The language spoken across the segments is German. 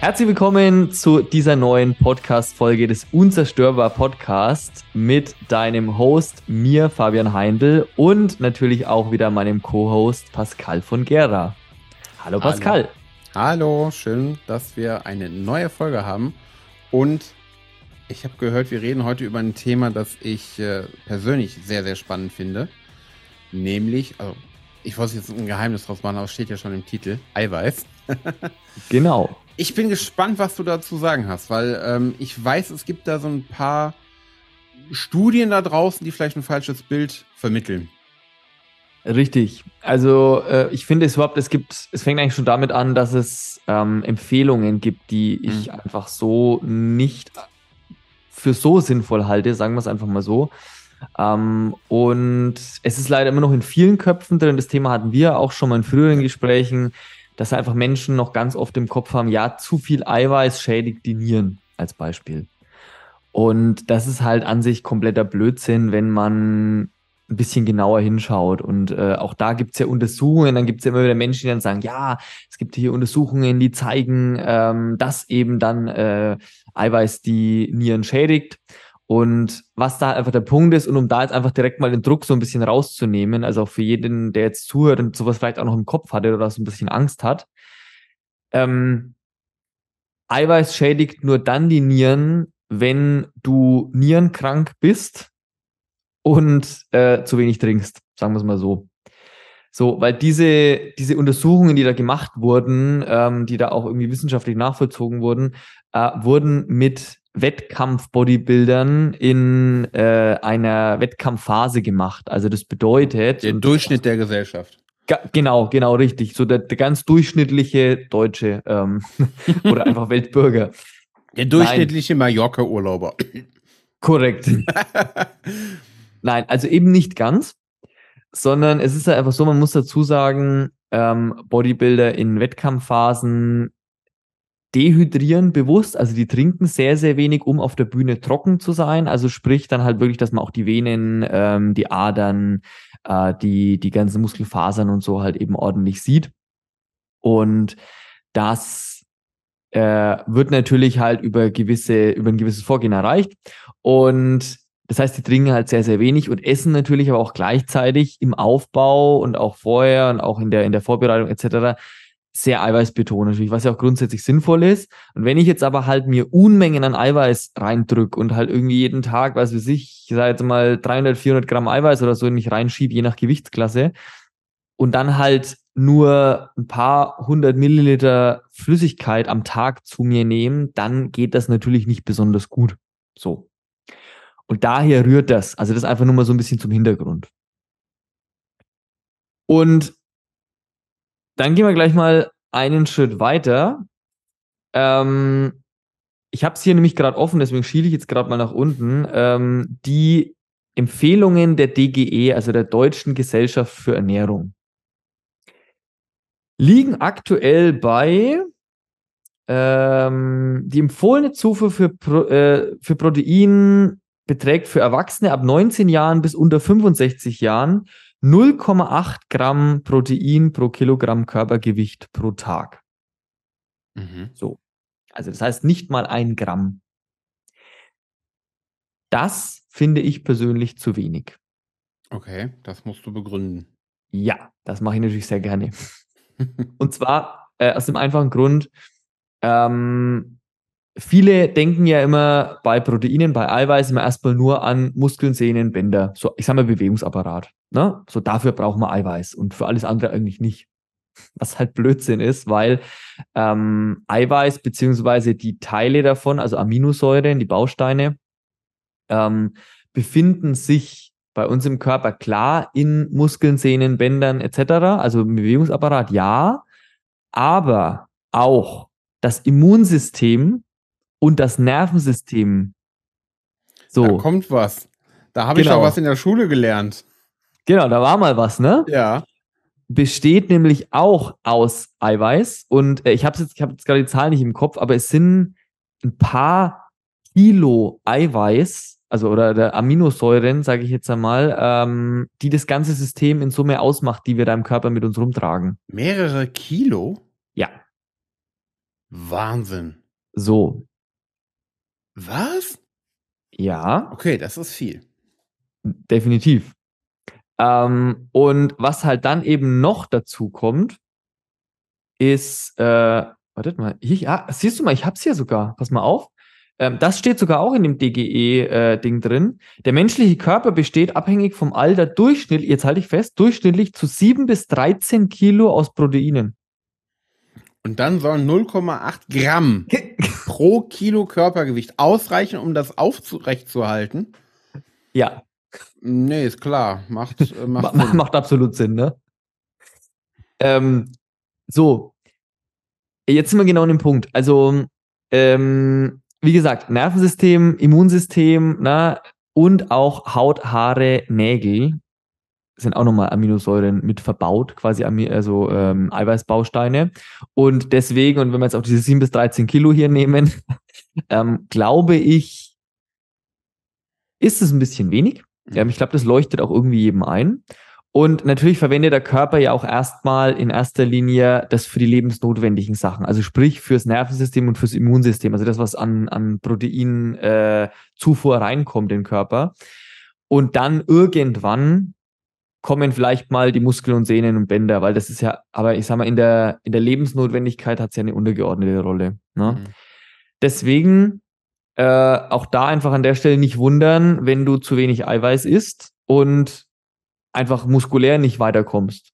Herzlich willkommen zu dieser neuen Podcast-Folge des Unzerstörbar Podcast mit deinem Host, mir, Fabian Heindl und natürlich auch wieder meinem Co-Host Pascal von Gera. Hallo Pascal. Hallo. Hallo, schön, dass wir eine neue Folge haben. Und ich habe gehört, wir reden heute über ein Thema, das ich äh, persönlich sehr, sehr spannend finde. Nämlich, also ich wollte jetzt ein Geheimnis draus machen, aber es steht ja schon im Titel, Eiweiß. genau. Ich bin gespannt, was du dazu sagen hast, weil ähm, ich weiß, es gibt da so ein paar Studien da draußen, die vielleicht ein falsches Bild vermitteln. Richtig. Also äh, ich finde es überhaupt, es gibt, es fängt eigentlich schon damit an, dass es ähm, Empfehlungen gibt, die ich mhm. einfach so nicht für so sinnvoll halte, sagen wir es einfach mal so. Ähm, und es ist leider immer noch in vielen Köpfen drin. Das Thema hatten wir auch schon mal in früheren Gesprächen dass einfach Menschen noch ganz oft im Kopf haben, ja, zu viel Eiweiß schädigt die Nieren als Beispiel. Und das ist halt an sich kompletter Blödsinn, wenn man ein bisschen genauer hinschaut. Und äh, auch da gibt es ja Untersuchungen, dann gibt es ja immer wieder Menschen, die dann sagen, ja, es gibt hier Untersuchungen, die zeigen, ähm, dass eben dann äh, Eiweiß die Nieren schädigt. Und was da einfach der Punkt ist, und um da jetzt einfach direkt mal den Druck so ein bisschen rauszunehmen, also auch für jeden, der jetzt zuhört und sowas vielleicht auch noch im Kopf hatte oder so ein bisschen Angst hat, ähm, Eiweiß schädigt nur dann die Nieren, wenn du nierenkrank bist und äh, zu wenig trinkst, sagen wir es mal so. So, weil diese, diese Untersuchungen, die da gemacht wurden, ähm, die da auch irgendwie wissenschaftlich nachvollzogen wurden, äh, wurden mit Wettkampf-Bodybuildern in äh, einer Wettkampfphase gemacht. Also das bedeutet. Der Durchschnitt der Gesellschaft. Genau, genau, richtig. So der, der ganz durchschnittliche Deutsche ähm, oder einfach Weltbürger. Der durchschnittliche Mallorca-Urlauber. Korrekt. Nein, also eben nicht ganz, sondern es ist ja einfach so, man muss dazu sagen, ähm, Bodybuilder in Wettkampfphasen dehydrieren bewusst, also die trinken sehr, sehr wenig, um auf der Bühne trocken zu sein. Also sprich dann halt wirklich, dass man auch die Venen, ähm, die Adern, äh, die, die ganzen Muskelfasern und so halt eben ordentlich sieht. Und das äh, wird natürlich halt über gewisse, über ein gewisses Vorgehen erreicht. Und das heißt, die trinken halt sehr, sehr wenig und essen natürlich aber auch gleichzeitig im Aufbau und auch vorher und auch in der, in der Vorbereitung etc sehr eiweißbetont natürlich, was ja auch grundsätzlich sinnvoll ist. Und wenn ich jetzt aber halt mir Unmengen an Eiweiß reindrück und halt irgendwie jeden Tag, was weiß ich, ich sage jetzt mal 300, 400 Gramm Eiweiß oder so in mich reinschiebe, je nach Gewichtsklasse, und dann halt nur ein paar hundert Milliliter Flüssigkeit am Tag zu mir nehmen, dann geht das natürlich nicht besonders gut. So. Und daher rührt das. Also das einfach nur mal so ein bisschen zum Hintergrund. Und dann gehen wir gleich mal einen Schritt weiter. Ähm, ich habe es hier nämlich gerade offen, deswegen schiele ich jetzt gerade mal nach unten. Ähm, die Empfehlungen der DGE, also der Deutschen Gesellschaft für Ernährung, liegen aktuell bei ähm, die empfohlene Zufuhr für, Pro, äh, für Protein beträgt für Erwachsene ab 19 Jahren bis unter 65 Jahren 0,8 Gramm Protein pro Kilogramm Körpergewicht pro Tag. Mhm. So. Also das heißt nicht mal ein Gramm. Das finde ich persönlich zu wenig. Okay, das musst du begründen. Ja, das mache ich natürlich sehr gerne. Und zwar äh, aus dem einfachen Grund, ähm, viele denken ja immer bei Proteinen, bei Eiweiß immer erstmal nur an Muskeln, Sehnen, Bänder. So, ich sage mal Bewegungsapparat. Ne? So dafür brauchen wir Eiweiß und für alles andere eigentlich nicht. Was halt Blödsinn ist, weil ähm, Eiweiß beziehungsweise die Teile davon, also Aminosäuren, die Bausteine, ähm, befinden sich bei uns im Körper klar in Muskeln, Sehnen, Bändern etc., also im Bewegungsapparat ja, aber auch das Immunsystem und das Nervensystem. So. Da kommt was. Da habe genau. ich auch was in der Schule gelernt. Genau, da war mal was, ne? Ja. Besteht nämlich auch aus Eiweiß. Und äh, ich habe jetzt, ich habe jetzt gerade die Zahl nicht im Kopf, aber es sind ein paar Kilo Eiweiß, also oder der Aminosäuren, sage ich jetzt einmal, ähm, die das ganze System in Summe ausmacht, die wir da im Körper mit uns rumtragen. Mehrere Kilo? Ja. Wahnsinn. So. Was? Ja. Okay, das ist viel. Definitiv. Ähm, und was halt dann eben noch dazu kommt, ist, äh, wartet mal, hier, ja, siehst du mal, ich hab's hier sogar. Pass mal auf. Ähm, das steht sogar auch in dem DGE-Ding äh, drin. Der menschliche Körper besteht abhängig vom Alter durchschnittlich, jetzt halte ich fest, durchschnittlich zu 7 bis 13 Kilo aus Proteinen. Und dann sollen 0,8 Gramm pro Kilo Körpergewicht ausreichen, um das aufrechtzuerhalten? Ja. Nee, ist klar. Macht, äh, macht, macht absolut Sinn, ne? Ähm, so. Jetzt sind wir genau an dem Punkt. Also, ähm, wie gesagt, Nervensystem, Immunsystem, na, ne, und auch Haut, Haare, Nägel sind auch nochmal Aminosäuren mit verbaut, quasi also ähm, Eiweißbausteine. Und deswegen, und wenn wir jetzt auch diese 7 bis 13 Kilo hier nehmen, ähm, glaube ich, ist es ein bisschen wenig. Ja, ich glaube, das leuchtet auch irgendwie jedem ein. Und natürlich verwendet der Körper ja auch erstmal in erster Linie das für die lebensnotwendigen Sachen, also sprich fürs Nervensystem und fürs Immunsystem, also das, was an, an Proteinzufuhr äh, reinkommt in den Körper. Und dann irgendwann kommen vielleicht mal die Muskeln und Sehnen und Bänder, weil das ist ja, aber ich sag mal, in der, in der Lebensnotwendigkeit hat es ja eine untergeordnete Rolle. Ne? Mhm. Deswegen äh, auch da einfach an der Stelle nicht wundern, wenn du zu wenig Eiweiß isst und einfach muskulär nicht weiterkommst.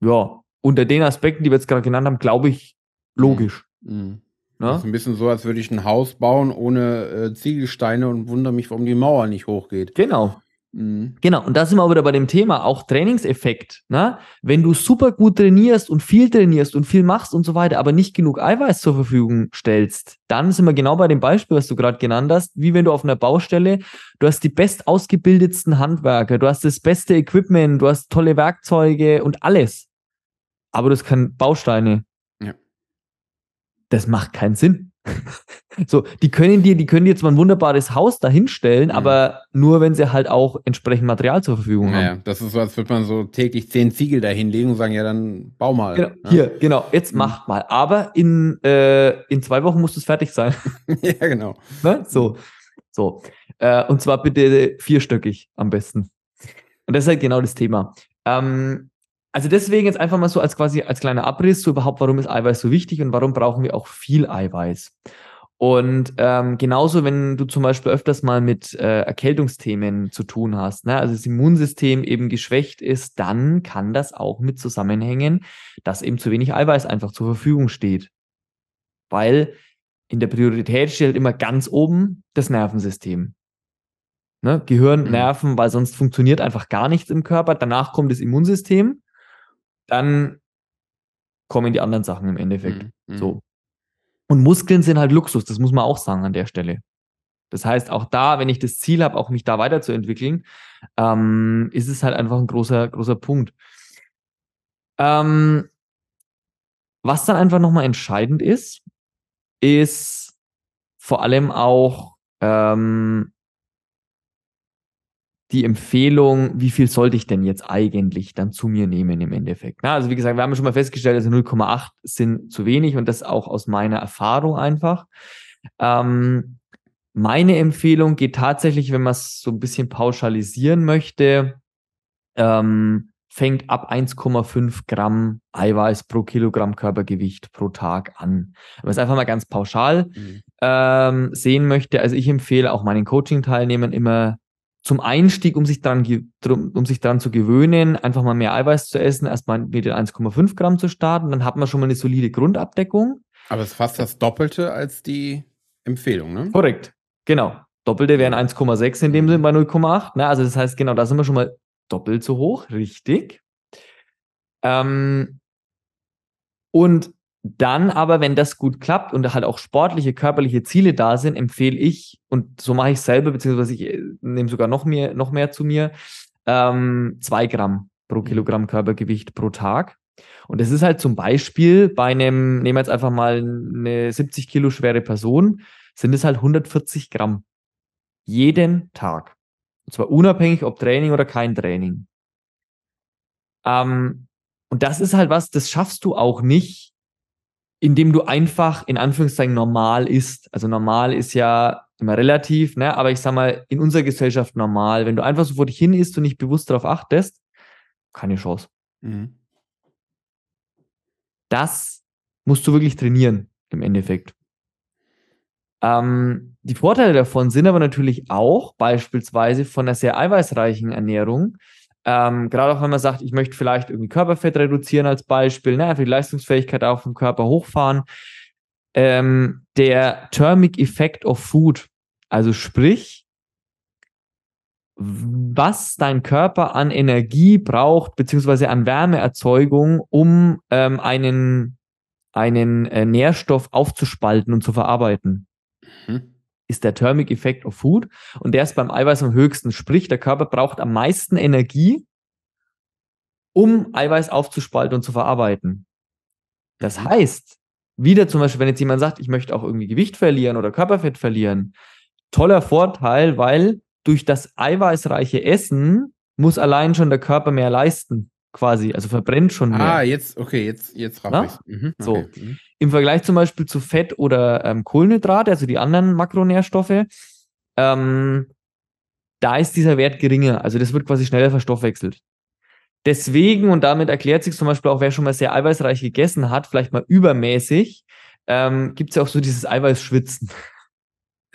Ja, unter den Aspekten, die wir jetzt gerade genannt haben, glaube ich, logisch. Mhm. Ne? Das ist ein bisschen so, als würde ich ein Haus bauen ohne äh, Ziegelsteine und wundere mich, warum die Mauer nicht hochgeht. Genau. Mhm. Genau, und da sind wir wieder bei dem Thema, auch Trainingseffekt. Ne? Wenn du super gut trainierst und viel trainierst und viel machst und so weiter, aber nicht genug Eiweiß zur Verfügung stellst, dann sind wir genau bei dem Beispiel, was du gerade genannt hast, wie wenn du auf einer Baustelle, du hast die best ausgebildetsten Handwerker, du hast das beste Equipment, du hast tolle Werkzeuge und alles. Aber du hast keine Bausteine. Ja. Das macht keinen Sinn. So, die können dir, die können dir zwar ein wunderbares Haus dahinstellen, mhm. aber nur, wenn sie halt auch entsprechend Material zur Verfügung naja, haben. das ist so, als würde man so täglich zehn Ziegel dahinlegen und sagen, ja, dann bau mal. Genau, ja? Hier, genau, jetzt mhm. macht mal. Aber in, äh, in zwei Wochen muss es fertig sein. ja, genau. Ne? So, so. Äh, und zwar bitte vierstöckig am besten. Und das ist halt genau das Thema. Ähm, also deswegen jetzt einfach mal so als quasi als kleiner Abriss, so überhaupt, warum ist Eiweiß so wichtig und warum brauchen wir auch viel Eiweiß? Und ähm, genauso, wenn du zum Beispiel öfters mal mit äh, Erkältungsthemen zu tun hast, ne? also das Immunsystem eben geschwächt ist, dann kann das auch mit zusammenhängen, dass eben zu wenig Eiweiß einfach zur Verfügung steht. Weil in der Priorität steht halt immer ganz oben das Nervensystem. Ne? Gehirn, mhm. Nerven, weil sonst funktioniert einfach gar nichts im Körper. Danach kommt das Immunsystem dann kommen die anderen Sachen im Endeffekt. Mhm. So. Und Muskeln sind halt Luxus, das muss man auch sagen an der Stelle. Das heißt, auch da, wenn ich das Ziel habe, auch mich da weiterzuentwickeln, ähm, ist es halt einfach ein großer, großer Punkt. Ähm, was dann einfach nochmal entscheidend ist, ist vor allem auch ähm, die Empfehlung, wie viel sollte ich denn jetzt eigentlich dann zu mir nehmen im Endeffekt. Na, also wie gesagt, wir haben schon mal festgestellt, also 0,8 sind zu wenig und das auch aus meiner Erfahrung einfach. Ähm, meine Empfehlung geht tatsächlich, wenn man es so ein bisschen pauschalisieren möchte, ähm, fängt ab 1,5 Gramm Eiweiß pro Kilogramm Körpergewicht pro Tag an. Wenn man es einfach mal ganz pauschal mhm. ähm, sehen möchte, also ich empfehle auch meinen Coaching-Teilnehmern immer zum Einstieg, um sich dran, um sich dran zu gewöhnen, einfach mal mehr Eiweiß zu essen, erstmal mit den 1,5 Gramm zu starten, dann hat man schon mal eine solide Grundabdeckung. Aber es ist fast das Doppelte als die Empfehlung, ne? Korrekt, genau. Doppelte wären 1,6 in dem. Sinn bei 0,8. Ne? Also das heißt, genau, da sind wir schon mal doppelt so hoch, richtig. Ähm, und dann aber, wenn das gut klappt und halt auch sportliche, körperliche Ziele da sind, empfehle ich, und so mache ich selber, beziehungsweise ich äh, nehme sogar noch mehr, noch mehr zu mir, ähm, zwei Gramm pro mhm. Kilogramm Körpergewicht pro Tag. Und das ist halt zum Beispiel bei einem, nehmen wir jetzt einfach mal eine 70 Kilo schwere Person, sind es halt 140 Gramm. Jeden Tag. Und zwar unabhängig, ob Training oder kein Training. Ähm, und das ist halt was, das schaffst du auch nicht, indem du einfach in Anführungszeichen normal isst. Also normal ist ja immer relativ, ne? aber ich sag mal, in unserer Gesellschaft normal. Wenn du einfach so vor dich hin isst und nicht bewusst darauf achtest, keine Chance. Mhm. Das musst du wirklich trainieren im Endeffekt. Ähm, die Vorteile davon sind aber natürlich auch beispielsweise von einer sehr eiweißreichen Ernährung. Ähm, gerade auch wenn man sagt, ich möchte vielleicht irgendwie Körperfett reduzieren als Beispiel, ne, einfach die Leistungsfähigkeit auch vom Körper hochfahren. Ähm, der Thermic Effect of Food, also sprich, was dein Körper an Energie braucht, beziehungsweise an Wärmeerzeugung, um ähm, einen, einen äh, Nährstoff aufzuspalten und zu verarbeiten. Mhm. Ist der Thermic Effect of Food. Und der ist beim Eiweiß am höchsten. Sprich, der Körper braucht am meisten Energie, um Eiweiß aufzuspalten und zu verarbeiten. Das mhm. heißt, wieder zum Beispiel, wenn jetzt jemand sagt, ich möchte auch irgendwie Gewicht verlieren oder Körperfett verlieren, toller Vorteil, weil durch das eiweißreiche Essen muss allein schon der Körper mehr leisten, quasi. Also verbrennt schon mehr. Ah, jetzt, okay, jetzt, jetzt raff ich's. Mhm, so. Okay. Im Vergleich zum Beispiel zu Fett oder ähm, Kohlenhydrate, also die anderen Makronährstoffe, ähm, da ist dieser Wert geringer. Also das wird quasi schneller verstoffwechselt. Deswegen, und damit erklärt sich zum Beispiel auch, wer schon mal sehr eiweißreich gegessen hat, vielleicht mal übermäßig, ähm, gibt es ja auch so dieses Eiweißschwitzen.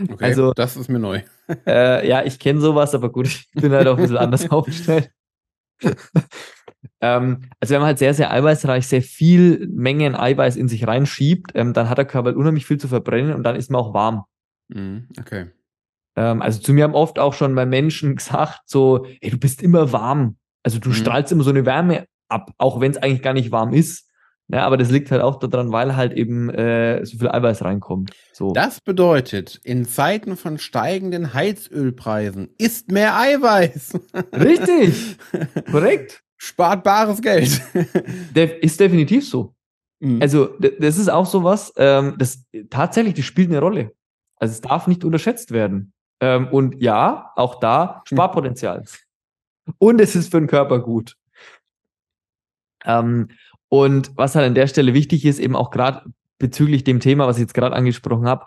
Okay, also, das ist mir neu. Äh, ja, ich kenne sowas, aber gut, ich bin halt auch ein bisschen anders aufgestellt. ähm, also wenn man halt sehr, sehr eiweißreich, sehr viel Mengen Eiweiß in sich reinschiebt, ähm, dann hat der Körper halt unheimlich viel zu verbrennen und dann ist man auch warm. Mhm, okay. Ähm, also zu mir haben oft auch schon bei Menschen gesagt, so, ey, du bist immer warm. Also du mhm. strahlst immer so eine Wärme ab, auch wenn es eigentlich gar nicht warm ist. Ja, aber das liegt halt auch daran, weil halt eben äh, so viel Eiweiß reinkommt. So. Das bedeutet, in Zeiten von steigenden Heizölpreisen ist mehr Eiweiß. Richtig. Korrekt. Spart bares Geld. Ist definitiv so. Mhm. Also, das ist auch so was, ähm, das tatsächlich, das spielt eine Rolle. Also, es darf nicht unterschätzt werden. Ähm, und ja, auch da Sparpotenzial. Und es ist für den Körper gut. Ähm, und was halt an der Stelle wichtig ist, eben auch gerade bezüglich dem Thema, was ich jetzt gerade angesprochen habe,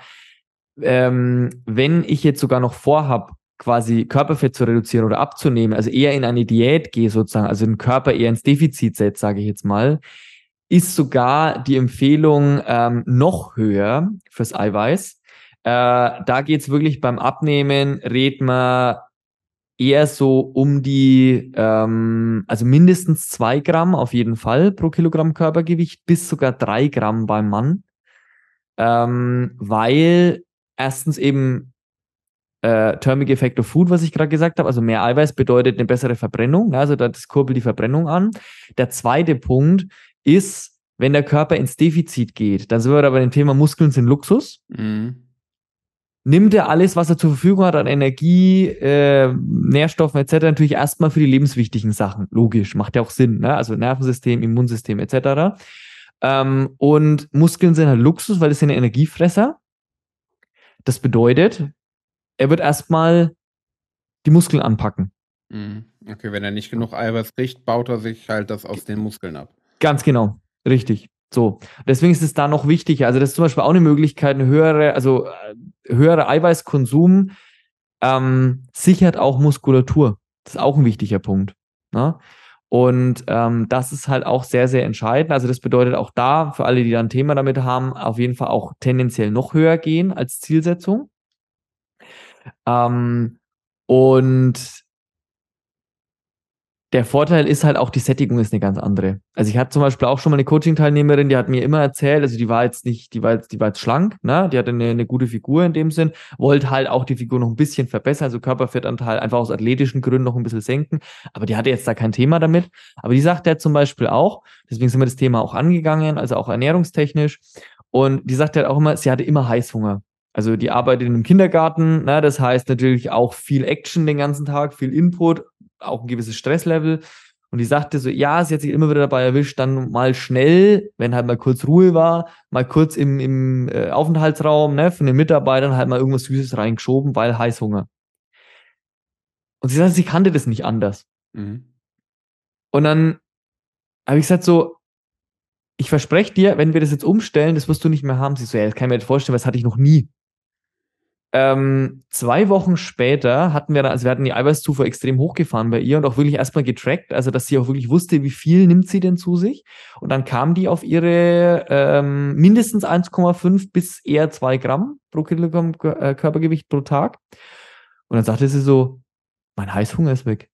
ähm, wenn ich jetzt sogar noch vorhab, quasi Körperfett zu reduzieren oder abzunehmen, also eher in eine Diät gehe sozusagen, also den Körper eher ins Defizit setzt, sage ich jetzt mal, ist sogar die Empfehlung ähm, noch höher fürs Eiweiß. Äh, da geht's wirklich beim Abnehmen, redet man eher so um die, ähm, also mindestens zwei Gramm auf jeden Fall pro Kilogramm Körpergewicht, bis sogar drei Gramm beim Mann. Ähm, weil erstens eben äh, Thermic Effect of Food, was ich gerade gesagt habe, also mehr Eiweiß bedeutet eine bessere Verbrennung, also das kurbelt die Verbrennung an. Der zweite Punkt ist, wenn der Körper ins Defizit geht, dann sind wir da bei dem Thema Muskeln sind Luxus. Mhm nimmt er alles, was er zur Verfügung hat an Energie, äh, Nährstoffen etc. natürlich erstmal für die lebenswichtigen Sachen. Logisch, macht ja auch Sinn, ne? also Nervensystem, Immunsystem etc. Ähm, und Muskeln sind halt Luxus, weil das sind Energiefresser. Das bedeutet, er wird erstmal die Muskeln anpacken. Mhm. Okay, wenn er nicht genug Eiweiß kriegt, baut er sich halt das aus den Muskeln ab. Ganz genau, richtig. So, deswegen ist es da noch wichtiger. Also das ist zum Beispiel auch eine Möglichkeit, eine höhere, also äh, höhere Eiweißkonsum ähm, sichert auch Muskulatur. Das ist auch ein wichtiger Punkt. Ne? Und ähm, das ist halt auch sehr, sehr entscheidend. Also das bedeutet auch da, für alle, die da ein Thema damit haben, auf jeden Fall auch tendenziell noch höher gehen als Zielsetzung. Ähm, und der Vorteil ist halt auch, die Sättigung ist eine ganz andere. Also ich hatte zum Beispiel auch schon mal eine Coaching-Teilnehmerin, die hat mir immer erzählt, also die war jetzt nicht, die war jetzt, die war jetzt schlank, ne? Die hatte eine, eine gute Figur in dem Sinn, wollte halt auch die Figur noch ein bisschen verbessern, also Körperfettanteil einfach aus athletischen Gründen noch ein bisschen senken. Aber die hatte jetzt da kein Thema damit. Aber die sagt ja zum Beispiel auch, deswegen sind wir das Thema auch angegangen, also auch ernährungstechnisch. Und die sagt halt auch immer, sie hatte immer Heißhunger. Also die arbeitet in einem Kindergarten, ne? das heißt natürlich auch viel Action den ganzen Tag, viel Input, auch ein gewisses Stresslevel. Und die sagte so, ja, sie hat sich immer wieder dabei erwischt, dann mal schnell, wenn halt mal kurz Ruhe war, mal kurz im, im äh, Aufenthaltsraum ne, von den Mitarbeitern halt mal irgendwas Süßes reingeschoben, weil Heißhunger. Und sie sagte, sie kannte das nicht anders. Mhm. Und dann habe ich gesagt so, ich verspreche dir, wenn wir das jetzt umstellen, das wirst du nicht mehr haben. Sie so, ja, das kann ich mir nicht vorstellen, weil das hatte ich noch nie. Ähm, zwei Wochen später hatten wir, also wir hatten die Eiweißzufuhr extrem hochgefahren bei ihr und auch wirklich erstmal getrackt, also dass sie auch wirklich wusste, wie viel nimmt sie denn zu sich. Und dann kam die auf ihre ähm, mindestens 1,5 bis eher 2 Gramm pro Kilogramm äh, Körpergewicht pro Tag. Und dann sagte sie so, mein Heißhunger ist weg.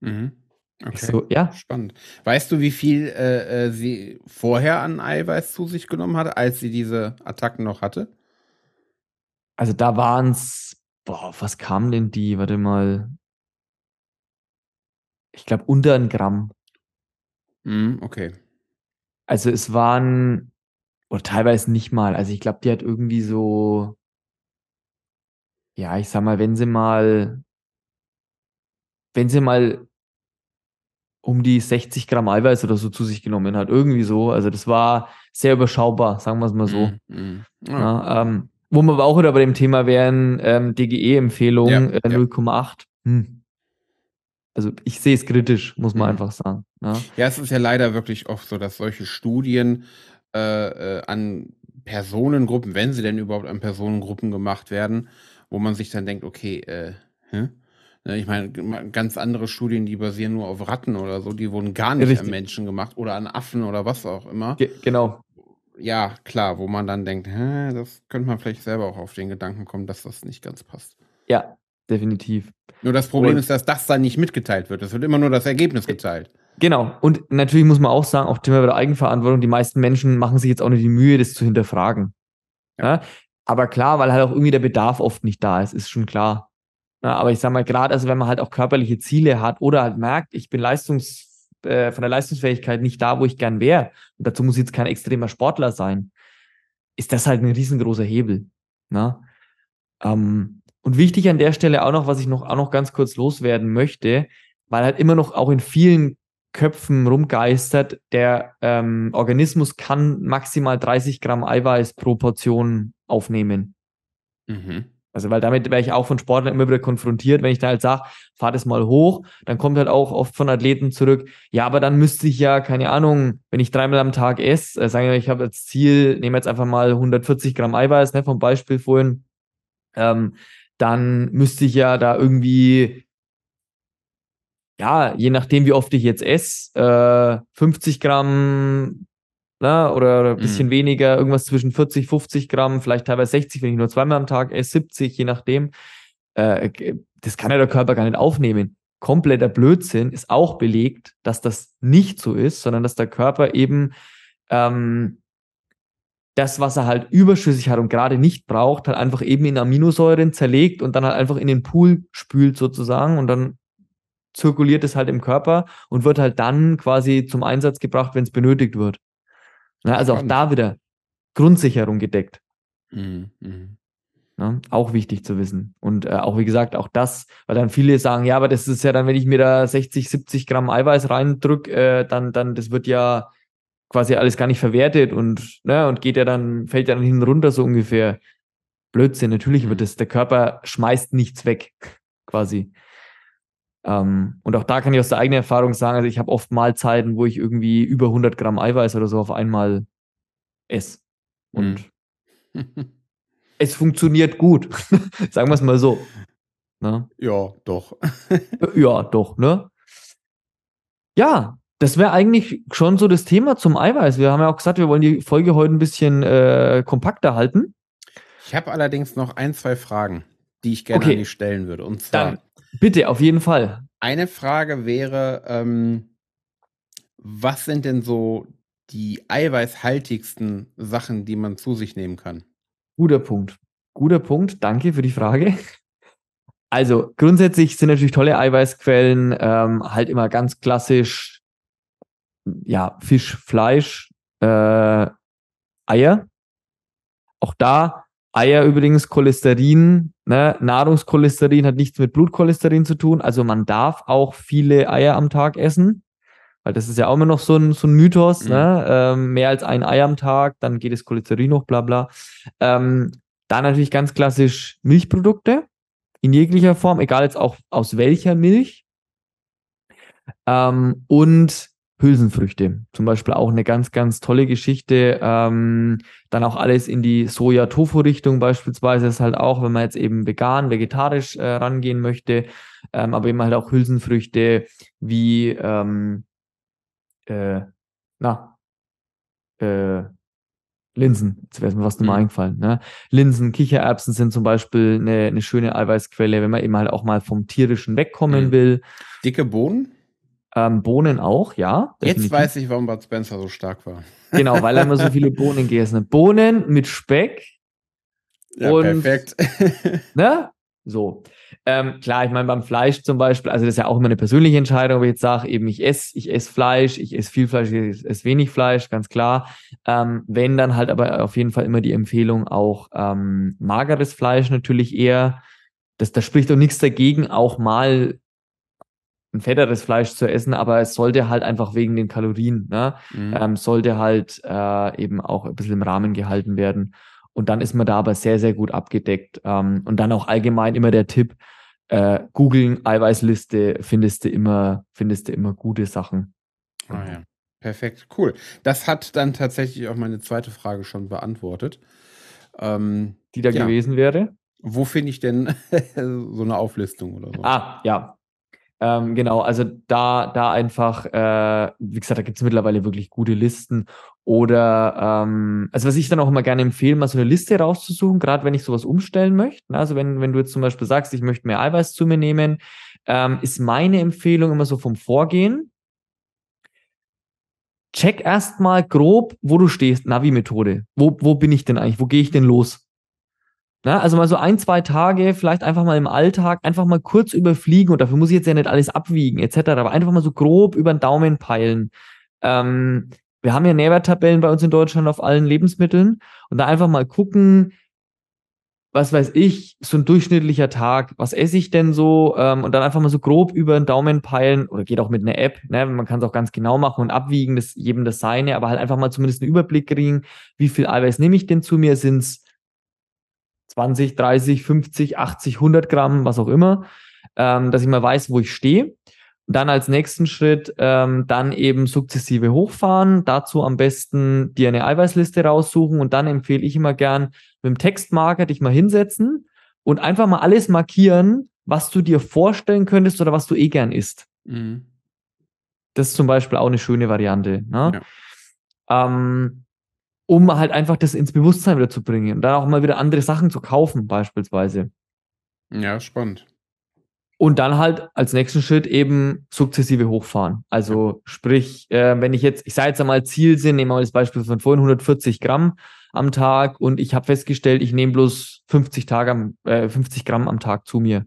Mhm. Okay. So, ja. Spannend. Weißt du, wie viel äh, äh, sie vorher an Eiweiß zu sich genommen hatte, als sie diese Attacken noch hatte? Also da waren es, boah, was kam denn die? Warte mal. Ich glaube unter ein Gramm. Mm, okay. Also es waren, oder teilweise nicht mal. Also ich glaube, die hat irgendwie so, ja, ich sag mal, wenn sie mal, wenn sie mal um die 60 Gramm Eiweiß oder so zu sich genommen hat. Irgendwie so. Also das war sehr überschaubar, sagen wir es mal so. Mm, mm. Oh. Ja, ähm, wo wir aber auch wieder bei dem Thema wären, ähm, DGE-Empfehlung ja, äh, 0,8. Ja. Hm. Also ich sehe es kritisch, muss man mhm. einfach sagen. Ja. ja, es ist ja leider wirklich oft so, dass solche Studien äh, äh, an Personengruppen, wenn sie denn überhaupt an Personengruppen gemacht werden, wo man sich dann denkt, okay, äh? Ne, ich meine, ganz andere Studien, die basieren nur auf Ratten oder so, die wurden gar nicht Richtig. an Menschen gemacht oder an Affen oder was auch immer. Ge genau ja, klar, wo man dann denkt, hä, das könnte man vielleicht selber auch auf den Gedanken kommen, dass das nicht ganz passt. Ja, definitiv. Nur das Problem und ist, dass das dann nicht mitgeteilt wird. Es wird immer nur das Ergebnis geteilt. Genau. Und natürlich muss man auch sagen, auch Thema der Eigenverantwortung, die meisten Menschen machen sich jetzt auch nicht die Mühe, das zu hinterfragen. Ja. ja? Aber klar, weil halt auch irgendwie der Bedarf oft nicht da ist, ist schon klar. Ja, aber ich sag mal, gerade also wenn man halt auch körperliche Ziele hat oder halt merkt, ich bin leistungs äh, von der Leistungsfähigkeit nicht da, wo ich gern wäre, und dazu muss ich jetzt kein extremer Sportler sein, ist das halt ein riesengroßer Hebel. Ne? Ähm, und wichtig an der Stelle auch noch, was ich noch, auch noch ganz kurz loswerden möchte, weil halt immer noch auch in vielen Köpfen rumgeistert, der ähm, Organismus kann maximal 30 Gramm Eiweiß pro Portion aufnehmen. Mhm. Also, weil damit wäre ich auch von Sportlern immer wieder konfrontiert, wenn ich da halt sage, fahr das mal hoch, dann kommt halt auch oft von Athleten zurück, ja, aber dann müsste ich ja, keine Ahnung, wenn ich dreimal am Tag esse, äh, sagen wir, ich habe als Ziel, nehme jetzt einfach mal 140 Gramm Eiweiß, ne, vom Beispiel vorhin, ähm, dann müsste ich ja da irgendwie, ja, je nachdem, wie oft ich jetzt esse, äh, 50 Gramm ne? oder ein bisschen mhm. weniger, irgendwas zwischen 40, 50 Gramm, vielleicht teilweise 60, wenn ich nur zweimal am Tag esse, 70, je nachdem. Äh, das kann ja der Körper gar nicht aufnehmen. Kompletter Blödsinn ist auch belegt, dass das nicht so ist, sondern dass der Körper eben ähm, das, was er halt überschüssig hat und gerade nicht braucht, halt einfach eben in Aminosäuren zerlegt und dann halt einfach in den Pool spült sozusagen und dann zirkuliert es halt im Körper und wird halt dann quasi zum Einsatz gebracht, wenn es benötigt wird. Ja, also auch da wieder Grundsicherung gedeckt. Mhm. Mhm. Ja, auch wichtig zu wissen. Und äh, auch wie gesagt, auch das, weil dann viele sagen, ja, aber das ist ja dann, wenn ich mir da 60, 70 Gramm Eiweiß reindrücke, äh, dann, dann, das wird ja quasi alles gar nicht verwertet und, ne, und geht ja dann, fällt ja dann hin runter so ungefähr. Blödsinn, natürlich wird es, der Körper schmeißt nichts weg, quasi. Ähm, und auch da kann ich aus der eigenen Erfahrung sagen, also ich habe oft Mahlzeiten, wo ich irgendwie über 100 Gramm Eiweiß oder so auf einmal esse. Und mhm. es funktioniert gut. sagen wir es mal so. Ne? Ja, doch. ja, doch, ne? Ja, das wäre eigentlich schon so das Thema zum Eiweiß. Wir haben ja auch gesagt, wir wollen die Folge heute ein bisschen äh, kompakter halten. Ich habe allerdings noch ein, zwei Fragen, die ich gerne okay. an dich stellen würde. Und zwar, Dann Bitte, auf jeden Fall. Eine Frage wäre, ähm, was sind denn so die eiweißhaltigsten Sachen, die man zu sich nehmen kann? Guter Punkt. Guter Punkt. Danke für die Frage. Also grundsätzlich sind natürlich tolle Eiweißquellen ähm, halt immer ganz klassisch, ja, Fisch, Fleisch, äh, Eier. Auch da Eier übrigens, Cholesterin, ne? Nahrungscholesterin hat nichts mit Blutcholesterin zu tun. Also man darf auch viele Eier am Tag essen, weil das ist ja auch immer noch so ein, so ein Mythos. Mhm. Ne? Ähm, mehr als ein Ei am Tag, dann geht das Cholesterin hoch, bla bla. Ähm, dann natürlich ganz klassisch Milchprodukte in jeglicher Form, egal jetzt auch aus welcher Milch. Ähm, und Hülsenfrüchte. Zum Beispiel auch eine ganz, ganz tolle Geschichte. Ähm, dann auch alles in die Soja-Tofu-Richtung beispielsweise ist halt auch, wenn man jetzt eben vegan, vegetarisch äh, rangehen möchte, ähm, aber eben halt auch Hülsenfrüchte wie, ähm, äh, na, äh, Linsen, jetzt wäre mir was nochmal mhm. eingefallen. Ne? Linsen, Kichererbsen sind zum Beispiel eine, eine schöne Eiweißquelle, wenn man eben halt auch mal vom tierischen wegkommen mhm. will. Dicke Bohnen? Ähm, Bohnen auch, ja. Definitiv. Jetzt weiß ich, warum Bud Spencer so stark war. Genau, weil er immer so viele Bohnen gegessen hat. Bohnen mit Speck. Ja, und, perfekt. ne? So. Ähm, klar, ich meine, beim Fleisch zum Beispiel, also das ist ja auch immer eine persönliche Entscheidung, ob ich jetzt sage, eben ich esse, ich esse Fleisch, ich esse viel Fleisch, ich esse wenig Fleisch, ganz klar. Ähm, wenn dann halt aber auf jeden Fall immer die Empfehlung auch ähm, mageres Fleisch natürlich eher. Das, da spricht doch nichts dagegen, auch mal ein fetteres Fleisch zu essen, aber es sollte halt einfach wegen den Kalorien, ne, mhm. ähm, sollte halt äh, eben auch ein bisschen im Rahmen gehalten werden. Und dann ist man da aber sehr, sehr gut abgedeckt. Ähm, und dann auch allgemein immer der Tipp, äh, googeln, Eiweißliste, findest du immer, findest du immer gute Sachen. Ah ja. Perfekt, cool. Das hat dann tatsächlich auch meine zweite Frage schon beantwortet. Ähm, Die da ja. gewesen wäre? Wo finde ich denn so eine Auflistung oder so? Ah, ja. Ähm, genau, also da, da einfach, äh, wie gesagt, da gibt es mittlerweile wirklich gute Listen. Oder, ähm, also was ich dann auch immer gerne empfehle, mal so eine Liste rauszusuchen, gerade wenn ich sowas umstellen möchte. Ne? Also wenn, wenn du jetzt zum Beispiel sagst, ich möchte mehr Eiweiß zu mir nehmen, ähm, ist meine Empfehlung immer so vom Vorgehen. Check erstmal grob, wo du stehst, Navi-Methode. Wo, wo bin ich denn eigentlich? Wo gehe ich denn los? Na, also mal so ein, zwei Tage, vielleicht einfach mal im Alltag, einfach mal kurz überfliegen und dafür muss ich jetzt ja nicht alles abwiegen, etc. Aber einfach mal so grob über den Daumen peilen. Ähm, wir haben ja Nährwerttabellen bei uns in Deutschland auf allen Lebensmitteln und da einfach mal gucken, was weiß ich, so ein durchschnittlicher Tag, was esse ich denn so? Ähm, und dann einfach mal so grob über den Daumen peilen oder geht auch mit einer App, ne? Man kann es auch ganz genau machen und abwiegen, das jedem das seine, aber halt einfach mal zumindest einen Überblick kriegen, wie viel Eiweiß nehme ich denn zu mir? Sind es 20, 30, 50, 80, 100 Gramm, was auch immer, ähm, dass ich mal weiß, wo ich stehe. Dann als nächsten Schritt ähm, dann eben sukzessive hochfahren. Dazu am besten dir eine Eiweißliste raussuchen und dann empfehle ich immer gern mit dem Textmarker dich mal hinsetzen und einfach mal alles markieren, was du dir vorstellen könntest oder was du eh gern isst. Mhm. Das ist zum Beispiel auch eine schöne Variante. Ne? Ja. Ähm, um halt einfach das ins Bewusstsein wieder zu bringen und dann auch mal wieder andere Sachen zu kaufen, beispielsweise. Ja, spannend. Und dann halt als nächsten Schritt eben sukzessive hochfahren. Also sprich, äh, wenn ich jetzt, ich sage jetzt einmal Ziel sind, nehmen wir mal das Beispiel von vorhin, 140 Gramm am Tag und ich habe festgestellt, ich nehme bloß 50, Tage am, äh, 50 Gramm am Tag zu mir.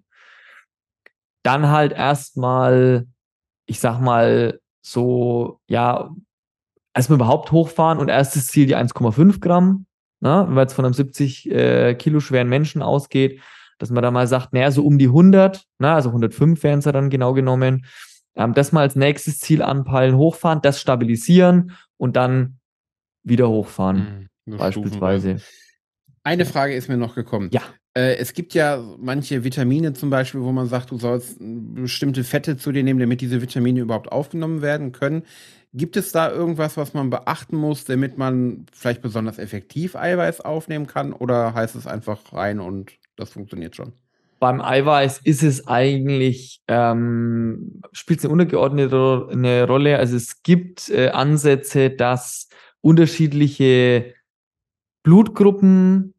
Dann halt erstmal, ich sag mal, so, ja, erstmal überhaupt hochfahren und erstes Ziel die 1,5 Gramm, ne? wenn man jetzt von einem 70 äh, Kilo schweren Menschen ausgeht, dass man da mal sagt, naja, so um die 100, ne? also 105 wären es ja dann genau genommen, ähm, das mal als nächstes Ziel anpeilen, hochfahren, das stabilisieren und dann wieder hochfahren, mhm, beispielsweise. Eine Frage ist mir noch gekommen. Ja. Äh, es gibt ja manche Vitamine zum Beispiel, wo man sagt, du sollst bestimmte Fette zu dir nehmen, damit diese Vitamine überhaupt aufgenommen werden können. Gibt es da irgendwas, was man beachten muss, damit man vielleicht besonders effektiv Eiweiß aufnehmen kann? Oder heißt es einfach rein und das funktioniert schon? Beim Eiweiß ist es eigentlich, ähm, spielt es eine untergeordnete Rolle. Also es gibt äh, Ansätze, dass unterschiedliche Blutgruppen,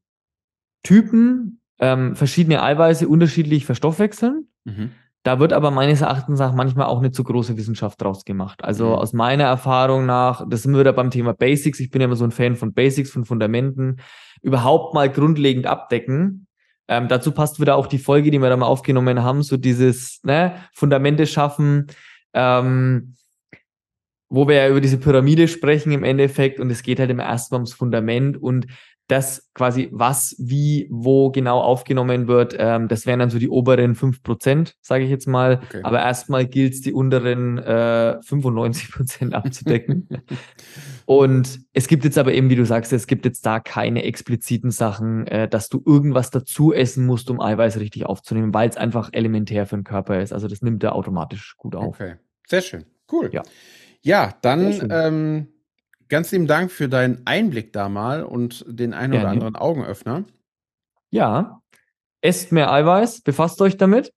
Typen ähm, verschiedene Eiweiße unterschiedlich verstoffwechseln. Mhm. Da wird aber meines Erachtens nach manchmal auch eine zu große Wissenschaft draus gemacht. Also mhm. aus meiner Erfahrung nach, das sind wir wieder beim Thema Basics. Ich bin ja immer so ein Fan von Basics, von Fundamenten. Überhaupt mal grundlegend abdecken. Ähm, dazu passt wieder auch die Folge, die wir da mal aufgenommen haben, so dieses ne, Fundamente schaffen, ähm, wo wir ja über diese Pyramide sprechen im Endeffekt und es geht halt immer erstmal ums Fundament und das quasi was, wie, wo genau aufgenommen wird, ähm, das wären dann so die oberen 5%, sage ich jetzt mal. Okay. Aber erstmal gilt es, die unteren äh, 95% abzudecken. Und es gibt jetzt aber eben, wie du sagst, es gibt jetzt da keine expliziten Sachen, äh, dass du irgendwas dazu essen musst, um Eiweiß richtig aufzunehmen, weil es einfach elementär für den Körper ist. Also das nimmt er automatisch gut auf. Okay, sehr schön. Cool. Ja. Ja, dann ähm, ganz lieben Dank für deinen Einblick da mal und den einen oder anderen Augenöffner. Ja, esst mehr Eiweiß, befasst euch damit.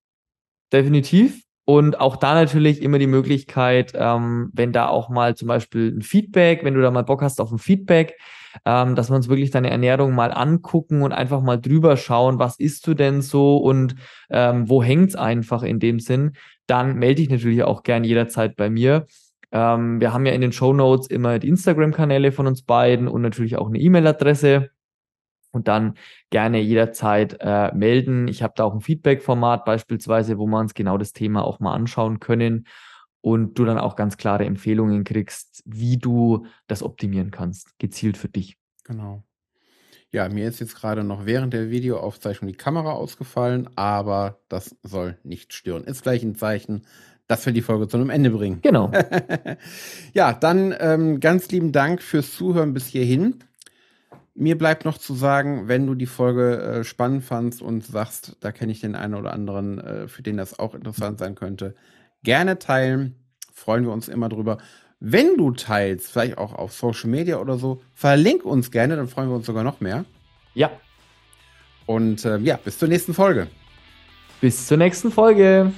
Definitiv. Und auch da natürlich immer die Möglichkeit, ähm, wenn da auch mal zum Beispiel ein Feedback, wenn du da mal Bock hast auf ein Feedback, ähm, dass wir uns wirklich deine Ernährung mal angucken und einfach mal drüber schauen, was isst du denn so und ähm, wo hängt's einfach in dem Sinn, dann melde dich natürlich auch gern jederzeit bei mir. Ähm, wir haben ja in den Show Notes immer die Instagram-Kanäle von uns beiden und natürlich auch eine E-Mail-Adresse und dann gerne jederzeit äh, melden. Ich habe da auch ein Feedback-Format beispielsweise, wo wir uns genau das Thema auch mal anschauen können und du dann auch ganz klare Empfehlungen kriegst, wie du das optimieren kannst, gezielt für dich. Genau. Ja, mir ist jetzt gerade noch während der Videoaufzeichnung die Kamera ausgefallen, aber das soll nicht stören. Ist gleich ein Zeichen, dass wir die Folge zu einem Ende bringen. Genau. ja, dann ähm, ganz lieben Dank fürs Zuhören bis hierhin. Mir bleibt noch zu sagen, wenn du die Folge äh, spannend fandst und sagst, da kenne ich den einen oder anderen, äh, für den das auch interessant sein könnte, gerne teilen. Freuen wir uns immer drüber. Wenn du teilst, vielleicht auch auf Social Media oder so, verlink uns gerne, dann freuen wir uns sogar noch mehr. Ja. Und äh, ja, bis zur nächsten Folge. Bis zur nächsten Folge.